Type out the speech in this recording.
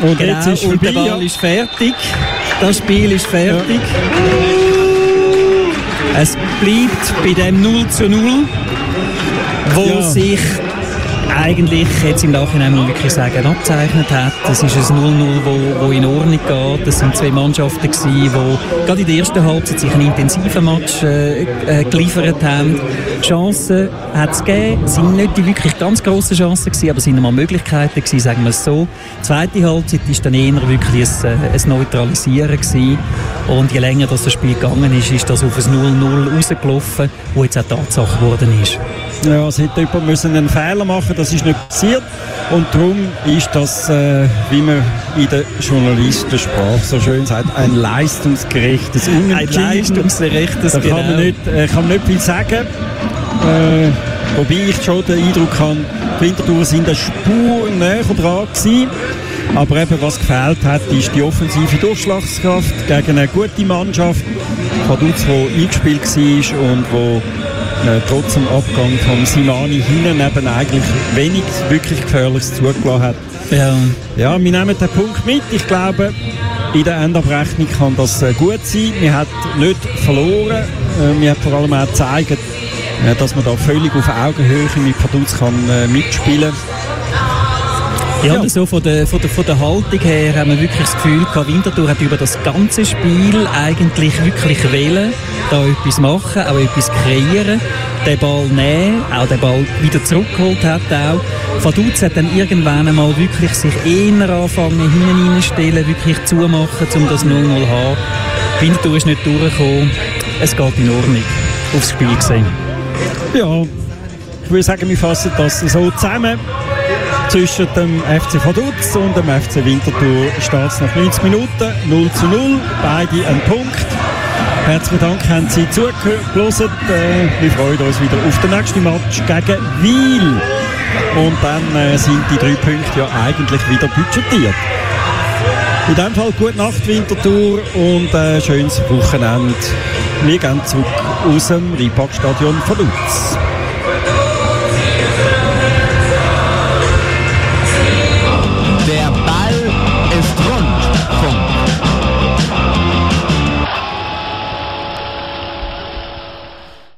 Und genau, jetzt ist und vorbei, der Ball ja. ist fertig. Das Spiel ist fertig. Ja. Es bleibt bei dem 0 zu 0, wo ja. sich eigentlich jetzt im Nachhinein muss wirklich sagen, abzeichnet hat. Es ist ein 0-0, wo, wo in Ordnung geht. Es sind zwei Mannschaften gewesen, die gerade in der ersten Halbzeit sich einen intensiven Match äh, äh, geliefert haben. Chancen hat es gegeben, es sind nicht die wirklich ganz grossen Chancen gewesen, aber es sind mal Möglichkeiten gewesen, sagen wir es so. Die zweite Halbzeit ist dann eher wirklich ein, äh, ein Neutralisieren gewesen. Und je länger das, das Spiel gegangen ist, ist das auf ein 0-0 rausgelaufen, wo jetzt auch Tatsache geworden ist. Ja, es hätte jemand müssen einen Fehler machen das ist nicht passiert. Und darum ist das, äh, wie man in der Journalistensprache so schön sagt, ein leistungsgerechtes Unentschieden. Ein leistungsgerechtes, Da kann, genau. man nicht, äh, kann man nicht viel sagen. Äh, wobei ich schon den Eindruck habe, die Winterthur sind eine Spur näher dran gewesen. Aber eben, was gefehlt hat, ist die offensive Durchschlagskraft gegen eine gute Mannschaft. Die eingespielt war und wo äh, trotz dem Abgang von Simani hinten eben eigentlich wenig wirklich Gefährliches zugelassen hat. Ja. ja, wir nehmen den Punkt mit. Ich glaube, in der Endabrechnung kann das äh, gut sein. Wir haben nicht verloren. Äh, wir haben vor allem auch gezeigt, äh, dass man da völlig auf Augenhöhe mit Vaduz kann äh, mitspielen ja, ja. so von der, von, der, von der Haltung her haben wir wirklich das Gefühl gehabt, Winterthur hat über das ganze Spiel eigentlich wirklich wählen, da etwas machen, auch etwas kreieren, den Ball nehmen, auch den Ball wieder zurückgeholt hat auch. Vaduz hat dann irgendwann einmal wirklich sich eher anfangen, hineinstellen, wirklich zumachen, um das 0-0 zu haben. Winterthur ist nicht durchgekommen. Es geht in Ordnung aufs Spiel gesehen. Ja, ich würde sagen, wir fassen das so zusammen. Zwischen dem FC Vaduz und dem FC Winterthur steht es nach 90 Minuten 0 zu 0. Beide ein Punkt. Herzlichen Dank, haben Sie zugelassen. Äh, wir freuen uns wieder auf den nächsten Match gegen Wiel. Und dann äh, sind die drei Punkte ja eigentlich wieder budgetiert. In diesem Fall gute Nacht Winterthur und ein äh, schönes Wochenende. Wir gehen zurück aus dem Rheinparkstadion von Lutz.